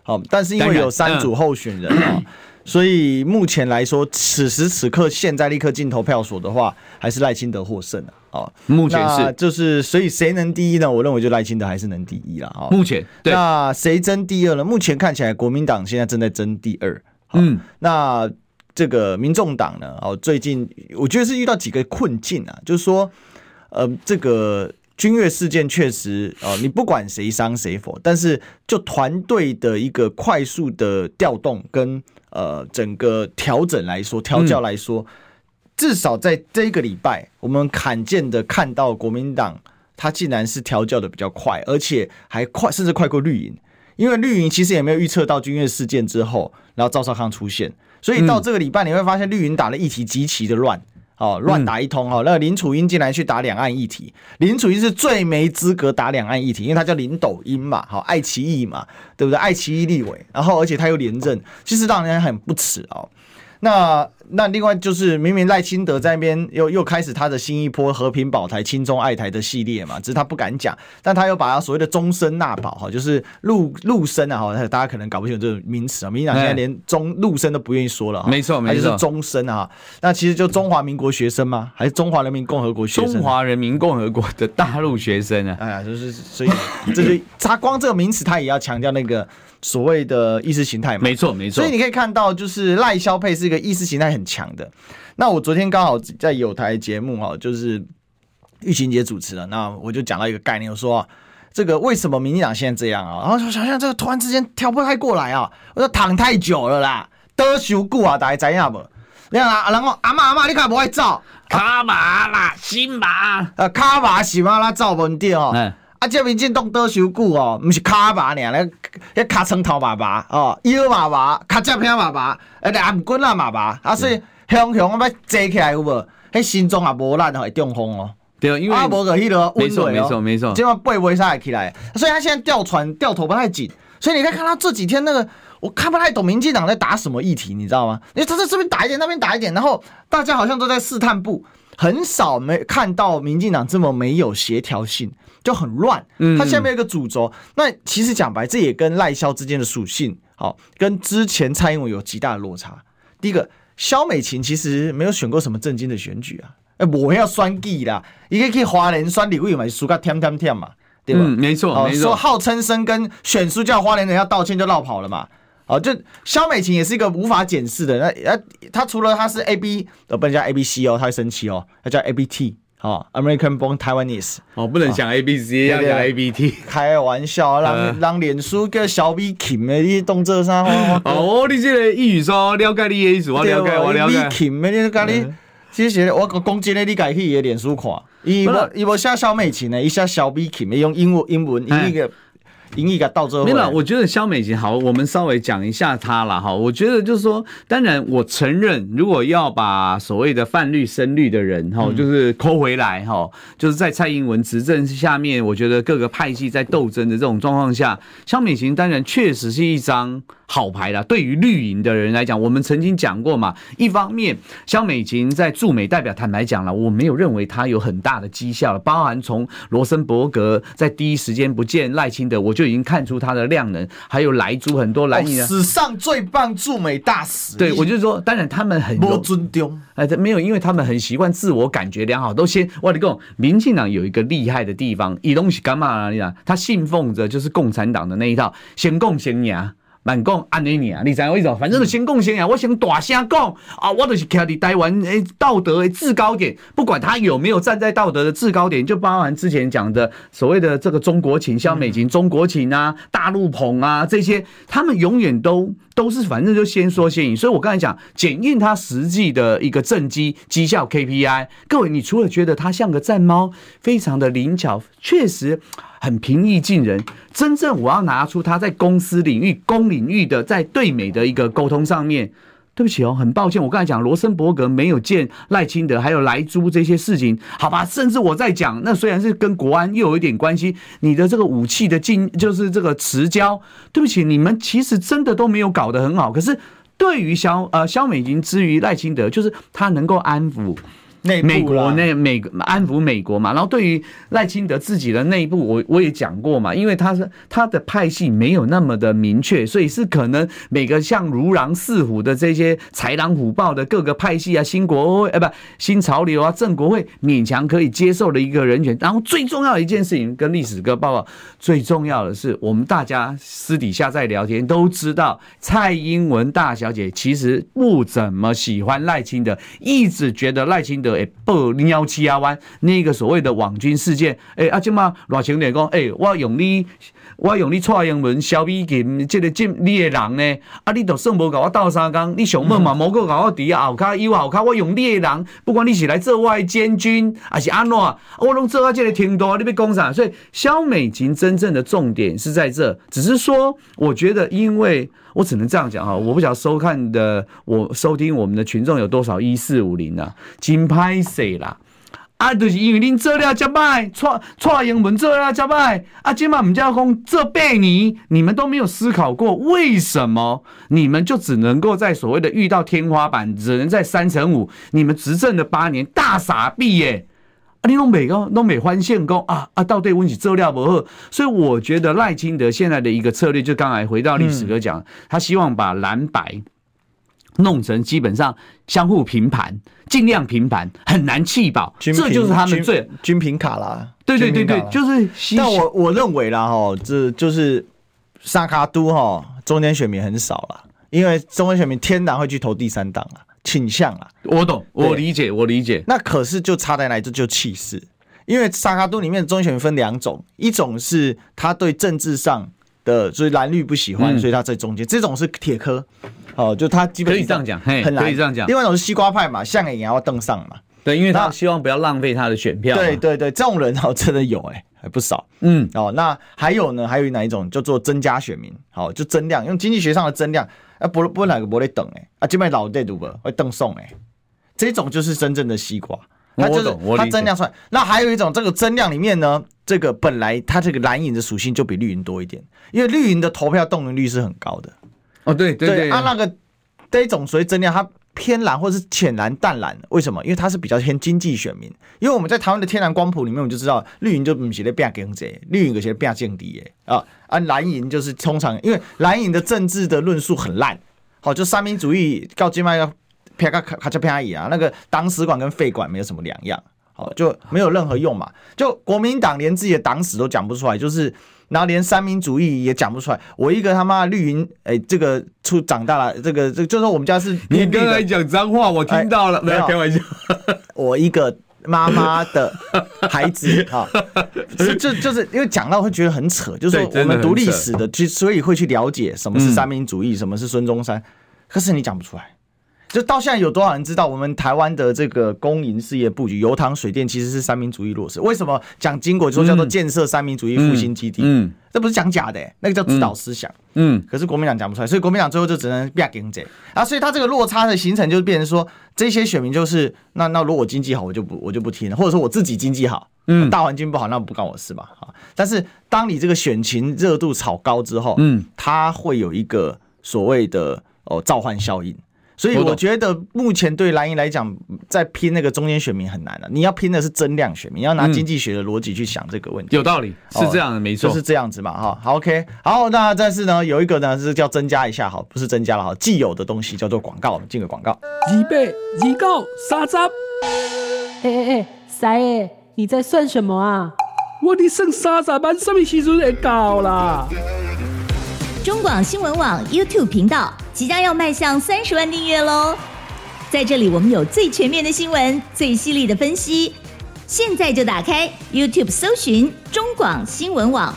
好，但是因为有三组候选人啊。所以目前来说，此时此刻现在立刻进投票所的话，还是赖清德获胜啊！哦，目前是就是，所以谁能第一呢？我认为就赖清德还是能第一了啊！目前对，那谁争第二呢？目前看起来国民党现在正在争第二。嗯，那这个民众党呢？哦，最近我觉得是遇到几个困境啊，就是说，呃，这个。君越事件确实哦，你不管谁伤谁否，但是就团队的一个快速的调动跟呃整个调整来说，调教来说，至少在这一个礼拜，我们罕见的看到国民党他竟然是调教的比较快，而且还快，甚至快过绿营，因为绿营其实也没有预测到军乐事件之后，然后赵少康出现，所以到这个礼拜你会发现绿营打的议题极其的乱。哦，乱打一通哦。那个林楚英进来去打两岸议题，林楚英是最没资格打两岸议题，因为他叫林抖音嘛，好爱奇艺嘛，对不对？爱奇艺立委，然后而且他又连任，其实让人很不耻哦。那那另外就是，明明赖清德在那边又又开始他的新一波和平保台、亲中爱台的系列嘛，只是他不敢讲，但他又把他所谓的终身纳保哈，就是陆陆生啊哈，大家可能搞不清楚这个名词啊，民进党现在连中陆生都不愿意说了，没错没错，就是终身啊，那其实就中华民国学生吗？还是中华人民共和国学生？中华人民共和国的大陆学生啊，哎呀，就是所以这是 他光这个名词，他也要强调那个。所谓的意识形态嘛，没错没错。所以你可以看到，就是赖萧配是一个意识形态很强的。那我昨天刚好在有台节目哈，就是玉琴姐主持的，那我就讲到一个概念，我说这个为什么民进党现在这样啊？然后说想想这个突然之间调不太过来啊，我说躺太久了啦，得修固啊，大家知影不？你看啊，然后阿妈阿妈，你看不会走卡马啦，新马呃，卡马是马啦，走问题哦。啊，这民进党多修久哦，不是卡巴尔，那那卡称头爸爸哦，腰爸爸，卡接片爸爸，呃，蓝棍啊爸爸，啊，所以雄雄要坐起来有无？迄心中也无烂，会中风哦。对，因为阿伯个迄个没错没错没错，今晚背不会下起来，所以他现在掉船掉头不太紧，所以你可以看他这几天那个，我看不太懂民进党在打什么议题，你知道吗？因为他在这边打一点，那边打一点，然后大家好像都在试探步，很少没看到民进党这么没有协调性，就很乱。他下面有一个主轴，那其实讲白，这也跟赖萧之间的属性，好，跟之前蔡英文有极大的落差。第一个，萧美琴其实没有选过什么正经的选举啊。哎，我要选举啦，一个去花莲选立委嘛，输个甜甜甜嘛，对吧？嗯，没错，哦、没错。说号称生跟选书叫花莲人要道歉就绕跑了嘛。哦，就肖美琴也是一个无法检视的。那呃，他除了他是 A B，呃，不能叫 A B C 哦，他会生气哦，他叫 A B T，哦，American Born Taiwanese。哦，不能讲 A B C，要讲 A B T。开玩笑，让让脸书叫小 B Kim 的你动作啥。哦，你这个英语说了解你的意思，我了解，我了解。Kim 的你讲你。其实我讲真的，你家去伊的脸书看，伊无伊无写小美琴呢，伊写萧美琴，用英文英文英语个英语个到这。没有，我觉得肖美琴好，我们稍微讲一下她了哈。我觉得就是说，当然我承认，如果要把所谓的泛绿深绿的人哈，就是抠回来哈，就是在蔡英文执政下面，我觉得各个派系在斗争的这种状况下，肖美琴当然确实是一张。好牌啦，对于绿营的人来讲，我们曾经讲过嘛。一方面，肖美琴在驻美代表，坦白讲了，我没有认为她有很大的绩效了。包含从罗森伯格在第一时间不见赖清德，我就已经看出他的量能。还有莱猪很多莱猪、哦，史上最棒驻美大使。对，我就说，当然他们很有尊重，哎，没有，因为他们很习惯自我感觉良好，都先我跟你讲，民进党有一个厉害的地方，以东西干嘛呢？他信奉着就是共产党的那一套，先共先赢。慢讲安尼尔，你知我意思？反正就先讲先啊，我先大声讲啊，我就是徛伫台湾诶道德的制高点，不管他有没有站在道德的制高点，就包含之前讲的所谓的这个中国情、像美情、中国情啊、大陆捧啊这些，他们永远都都是反正就先说先赢。所以我刚才讲检验他实际的一个政绩绩效 KPI，各位，你除了觉得他像个战猫，非常的灵巧，确实。很平易近人，真正我要拿出他在公司领域、公领域的在对美的一个沟通上面，对不起哦，很抱歉，我刚才讲罗森伯格没有见赖清德，还有莱猪这些事情，好吧，甚至我在讲，那虽然是跟国安又有一点关系，你的这个武器的进就是这个持交，对不起，你们其实真的都没有搞得很好，可是对于萧呃萧美琴之于赖清德，就是他能够安抚。美国那美安抚美国嘛，然后对于赖清德自己的内部，我我也讲过嘛，因为他是他的派系没有那么的明确，所以是可能每个像如狼似虎的这些豺狼虎豹的各个派系啊，新国会，呃不新潮流啊，正国会勉强可以接受的一个人选。然后最重要一件事情，跟历史哥报告，最重要的是我们大家私底下在聊天都知道，蔡英文大小姐其实不怎么喜欢赖清德，一直觉得赖清德。诶，报鸟七啊湾那个所谓的网军事件，诶，啊，即嘛热情点讲，诶，我用你，我用你蔡英文、萧美琴，这个这你的人呢？啊，你都算无甲我斗三工，你想问嘛，无个甲我伫后骹有后骹，我用你的人，不管你是来做我的监军，还是安怎，我拢做啊，这个程度，你要讲啥？所以萧美琴真正的重点是在这，只是说，我觉得因为。我只能这样讲哈，我不晓得收看的我收听我们的群众有多少一四五零啊，真歹势啦！啊，就是因为恁做了这摆，蔡蔡英文做了这摆，啊，今嘛唔叫讲这八年，你们都没有思考过为什么你们就只能够在所谓的遇到天花板，只能在三成五，你们执政的八年大傻逼耶！你拢每个拢美欢献功啊啊！到底温起资料不好，所以我觉得赖清德现在的一个策略，就刚才回到历史哥讲，他希望把蓝白弄成基本上相互平盘，尽量平盘，很难弃保，这就是他们最均平卡啦。对对对对，就是。但我我认为啦哈，这就是萨卡都哈，中间选民很少了，因为中间选民天然会去投第三档了。倾向啊，我懂，我理解，我理解。那可是就差在哪里？这就气势。因为萨卡都里面的中选分两种，一种是他对政治上的，所以蓝绿不喜欢，嗯、所以他在中间。这种是铁科，哦，就他基本上可以这样讲，很难，可以这样讲。另外一种是西瓜派嘛，像也要登上嘛。对，因为他希望不要浪费他的选票。对对对，这种人哦，真的有哎、欸，还不少。嗯，哦，那还有呢？还有哪一种叫做增加选民？好，就增量，用经济学上的增量。啊，不不，哪个不会等诶？啊，这边老在读不会等送诶？这种就是真正的西瓜。它就是我它增量出来。那还有一种，这个增量里面呢，这个本来它这个蓝银的属性就比绿银多一点，因为绿银的投票动员率是很高的。哦，对对对，啊，那个这种所谓增量，它偏蓝或是浅蓝、淡蓝，为什么？因为它是比较偏经济选民。因为我们在台湾的天然光谱里面，我们就知道绿营就不是在变经济，绿银有些变降低诶啊啊，蓝营就是通常因为蓝营的政治的论述很烂，好，就三民主义告金麦要。啪咔咔嚓啪一啊，那个党史馆跟废馆没有什么两样，好，就没有任何用嘛。就国民党连自己的党史都讲不出来，就是然后连三民主义也讲不出来。我一个他妈绿营，哎，这个出长大了，这个这就说我们家是你刚才讲脏话，我听到了，没有开玩笑。我一个妈妈的孩子啊，就就就是因为讲到会觉得很扯，就是说我们读历史的，其实所以会去了解什么是三民主义，什么是孙中山，可是你讲不出来。就到现在有多少人知道我们台湾的这个公营事业布局，油糖水电其实是三民主义落实？为什么讲经国就说叫做建设三民主义复兴基地？嗯，嗯这不是讲假的、欸，那个叫指导思想。嗯，可是国民党讲不出来，所以国民党最后就只能变经济啊。所以他这个落差的形成，就变成说这些选民就是那那如果我经济好，我就不我就不听了，或者说我自己经济好，嗯，大环境不好，那不关我事嘛。啊，但是当你这个选情热度炒高之后，嗯，它会有一个所谓的哦召唤效应。所以我觉得目前对蓝营来讲，在拼那个中间选民很难了。你要拼的是增量选民，要拿经济学的逻辑去想这个问题。有道理，是这样的，没错，就是这样子嘛，哈。好，OK，好，那但是呢，有一个呢是叫增加一下，好，不是增加了，哈，既有的东西叫做广告，进个广告。预备，预告，三十。哎哎哎，三爷，你在算什么啊？我的剩三十万，什么时阵会到啦？中广新闻网 YouTube 频道即将要迈向三十万订阅喽！在这里，我们有最全面的新闻，最犀利的分析。现在就打开 YouTube 搜寻中广新闻网，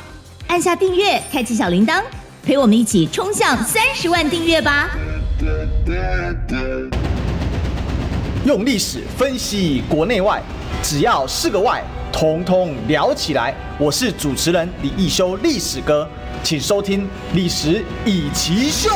按下订阅，开启小铃铛，陪我们一起冲向三十万订阅吧！用历史分析国内外，只要是个“外”，统统聊起来。我是主持人李易修，历史哥。请收听《历史易起 SHOW》。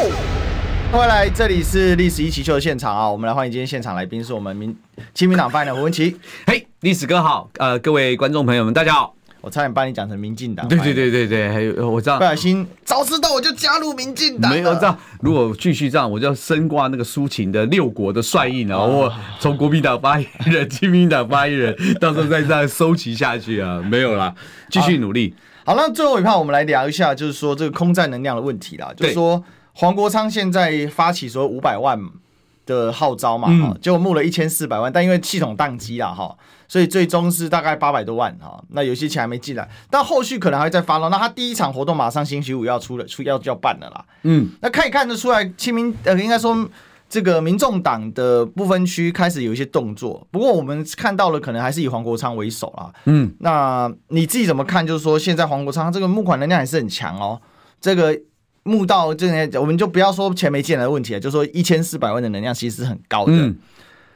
欢迎来，这里是《历史一起 SHOW》的现场啊！我们来欢迎今天现场来宾，是我们民亲民党发言人胡文琪。嘿，历史哥好，呃，各位观众朋友们，大家好。我差点把你讲成民进党。对对对对对，还有我知道。不小心，早知道我就加入民进党。没有这样，如果继续这样，我就要升挂那个苏秦的六国的帅印啊！我从国民党发言人、亲民党发言人，到时候再这样收集下去啊！没有啦，继续努力。好，那最后一趴，我们来聊一下，就是说这个空战能量的问题啦。就是说黄国昌现在发起说五百万的号召嘛，哈、嗯，结果募了一千四百万，但因为系统宕机了哈，所以最终是大概八百多万哈。那有些钱还没进来，但后续可能还会再发了。那他第一场活动马上星期五要出了，出要要办了啦。嗯，那可以看得出来，清明呃，应该说。这个民众党的部分区开始有一些动作，不过我们看到了，可能还是以黄国昌为首啦。嗯，那你自己怎么看？就是说，现在黄国昌这个募款能量还是很强哦。这个募到这些，我们就不要说钱没进来的问题了，就说一千四百万的能量其实是很高的。嗯，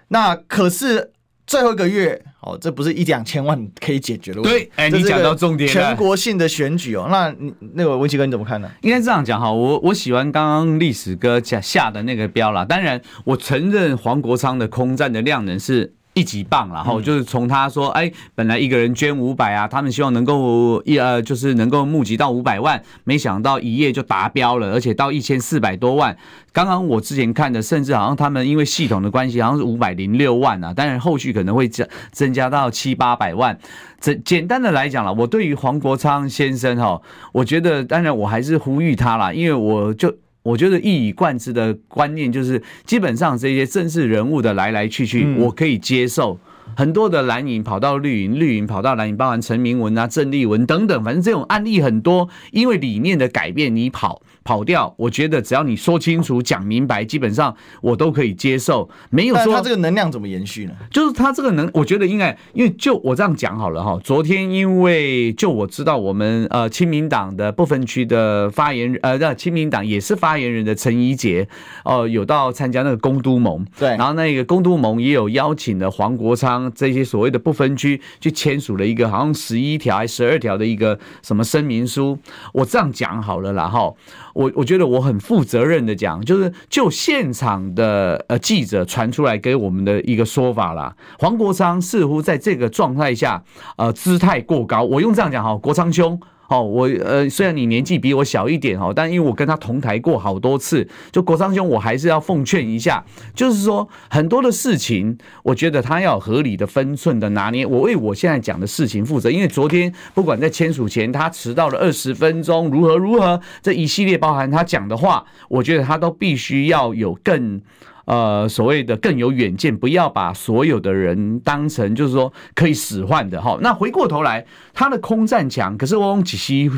那可是。最后一个月，哦，这不是一两千万可以解决的问题。对，哎，你讲到重点了。全国性的选举哦，那你那个文奇哥你怎么看呢？应该这样讲哈，我我喜欢刚刚历史哥下下的那个标啦。当然，我承认黄国昌的空战的量能是。一级棒，然后就是从他说，哎，本来一个人捐五百啊，他们希望能够一呃，就是能够募集到五百万，没想到一夜就达标了，而且到一千四百多万。刚刚我之前看的，甚至好像他们因为系统的关系，好像是五百零六万啊，当然后续可能会增增加到七八百万。简简单的来讲了，我对于黄国昌先生哈，我觉得当然我还是呼吁他啦，因为我就。我觉得一以贯之的观念就是，基本上这些政治人物的来来去去，我可以接受。很多的蓝营跑到绿营，绿营跑到蓝营，包含陈明文啊、郑丽文等等，反正这种案例很多。因为理念的改变，你跑跑掉，我觉得只要你说清楚、讲明白，基本上我都可以接受。没有说他这个能量怎么延续呢？就是他这个能，我觉得应该，因为就我这样讲好了哈。昨天因为就我知道我们呃亲民党的不分区的发言人呃，那亲民党也是发言人的陈怡杰哦，有到参加那个公都盟，对，然后那个公都盟也有邀请了黄国昌。这些所谓的不分区去签署了一个好像十一条还是十二条的一个什么声明书，我这样讲好了啦哈。我我觉得我很负责任的讲，就是就现场的呃记者传出来给我们的一个说法啦，黄国昌似乎在这个状态下，呃，姿态过高。我用这样讲哈，国昌兄。哦，我呃，虽然你年纪比我小一点哦，但因为我跟他同台过好多次，就国昌兄，我还是要奉劝一下，就是说很多的事情，我觉得他要合理的分寸的拿捏。我为我现在讲的事情负责，因为昨天不管在签署前他迟到了二十分钟，如何如何，这一系列包含他讲的话，我觉得他都必须要有更。呃，所谓的更有远见，不要把所有的人当成就是说可以使唤的哈。那回过头来，他的空战强，可是我用几席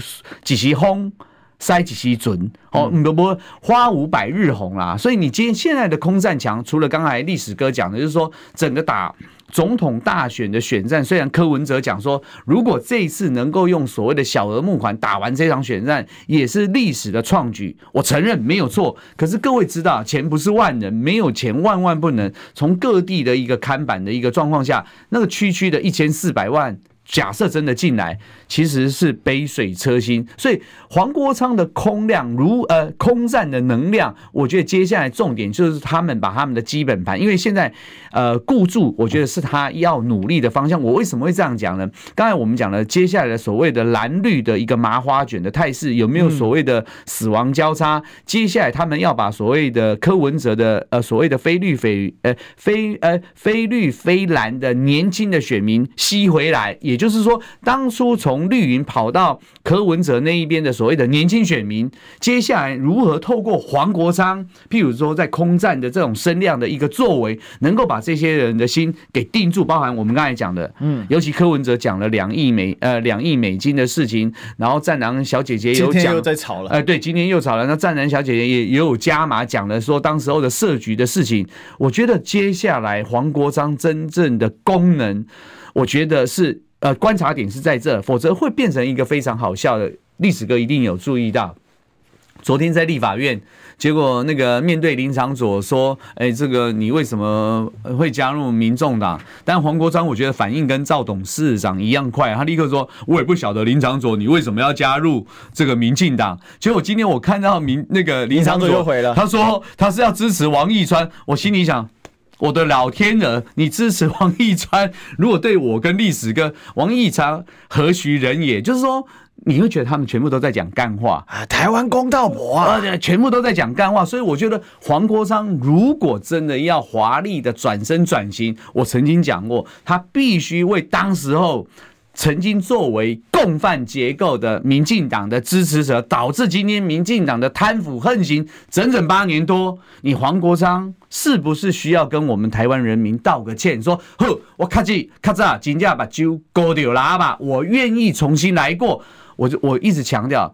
几席轰，塞几西准哦，你都不花无百日红啦。所以你今天现在的空战强，除了刚才历史哥讲的，就是说整个打。总统大选的选战，虽然柯文哲讲说，如果这一次能够用所谓的小额募款打完这场选战，也是历史的创举。我承认没有错，可是各位知道，钱不是万能，没有钱万万不能。从各地的一个看板的一个状况下，那个区区的一千四百万。假设真的进来，其实是杯水车薪。所以黄国昌的空量如呃空战的能量，我觉得接下来重点就是他们把他们的基本盘，因为现在呃固住，我觉得是他要努力的方向。我为什么会这样讲呢？刚才我们讲了接下来的所谓的蓝绿的一个麻花卷的态势，有没有所谓的死亡交叉？接下来他们要把所谓的柯文哲的呃所谓的非绿非呃非呃非绿非蓝的年轻的选民吸回来，也。就是说，当初从绿营跑到柯文哲那一边的所谓的年轻选民，接下来如何透过黄国昌，譬如说在空战的这种声量的一个作为，能够把这些人的心给定住？包含我们刚才讲的，嗯，尤其柯文哲讲了两亿美呃两亿美金的事情，然后战狼小姐姐有讲又在吵了，哎，对，今天又吵了。那战狼小姐姐也也有加码讲了，说当时候的设局的事情。我觉得接下来黄国昌真正的功能，我觉得是。呃，观察点是在这，否则会变成一个非常好笑的。历史哥一定有注意到，昨天在立法院，结果那个面对林长佐说：“哎，这个你为什么会加入民众党？”但黄国昌我觉得反应跟赵董事长一样快，他立刻说：“我也不晓得林长佐你为什么要加入这个民进党。”结果今天我看到民那个林昶佐又回了，他说他是要支持王义川，我心里想。我的老天鹅，你支持王义川？如果对我跟历史哥王义川何许人也？就是说，你会觉得他们全部都在讲干话啊？台湾公道婆啊，全部都在讲干话。所以我觉得黄国昌如果真的要华丽的转身转型，我曾经讲过，他必须为当时候。曾经作为共犯结构的民进党的支持者，导致今天民进党的贪腐横行整整八年多。你黄国昌是不是需要跟我们台湾人民道个歉？说，呵，我卡起卡扎，金价把酒勾掉了吧？我愿意重新来过。我就我一直强调。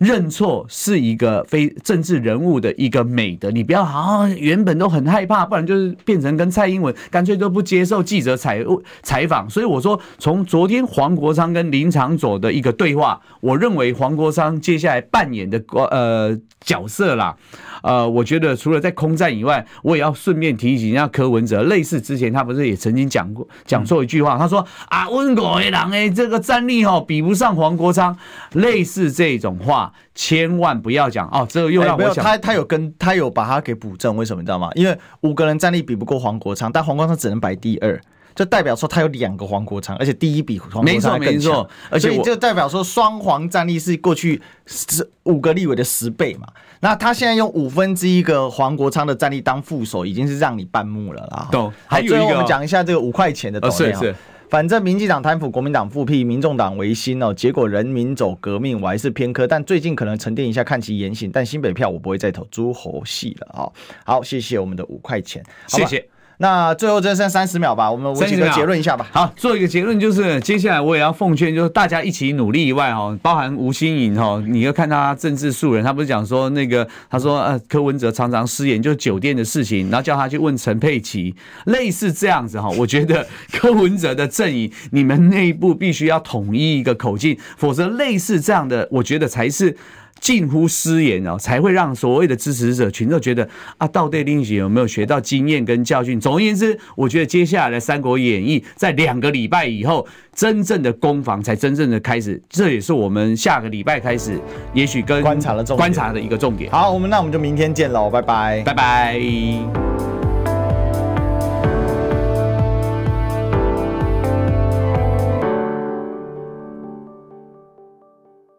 认错是一个非政治人物的一个美德，你不要好像原本都很害怕，不然就是变成跟蔡英文干脆都不接受记者采采访。所以我说，从昨天黄国昌跟林长佐的一个对话，我认为黄国昌接下来扮演的呃角色啦。呃，我觉得除了在空战以外，我也要顺便提醒一下柯文哲，类似之前他不是也曾经讲过讲错一句话，他说啊，温国人哎，这个战力哦比不上黄国昌，类似这种话，千万不要讲哦。这个又让我想，他他有跟他有把他给补正，为什么你知道吗？因为五个人战力比不过黄国昌，但黄国昌只能排第二。就代表说他有两个黄国昌，而且第一比黄国昌更强，而且就代表说双黄战力是过去十五个立委的十倍嘛。那他现在用五分之一个黄国昌的战力当副手，已经是让你半目了啦。懂。还有一个，我们讲一下这个五块钱的东西。是，反正民进党贪腐，国民党复辟，民众党维新哦。结果人民走革命，我还是偏科。但最近可能沉淀一下，看其言行。但新北票我不会再投诸侯系了啊。好，谢谢我们的五块钱，谢谢。那最后只剩三十秒吧，我们我几个结论一下吧。好，做一个结论就是，接下来我也要奉劝，就是大家一起努力以外，哈，包含吴欣颖哈，你要看他政治素人，他不是讲说那个，他说呃，柯文哲常常失言，就是酒店的事情，然后叫他去问陈佩琪，类似这样子哈。我觉得柯文哲的阵营，你们内部必须要统一一个口径，否则类似这样的，我觉得才是。近乎失言哦，才会让所谓的支持者群众觉得啊，到底林雪有没有学到经验跟教训？总而言之，我觉得接下来的《三国演义》在两个礼拜以后，真正的攻防才真正的开始。这也是我们下个礼拜开始，也许跟观察的重观察的一个重点。好，我们那我们就明天见喽，拜拜，拜拜。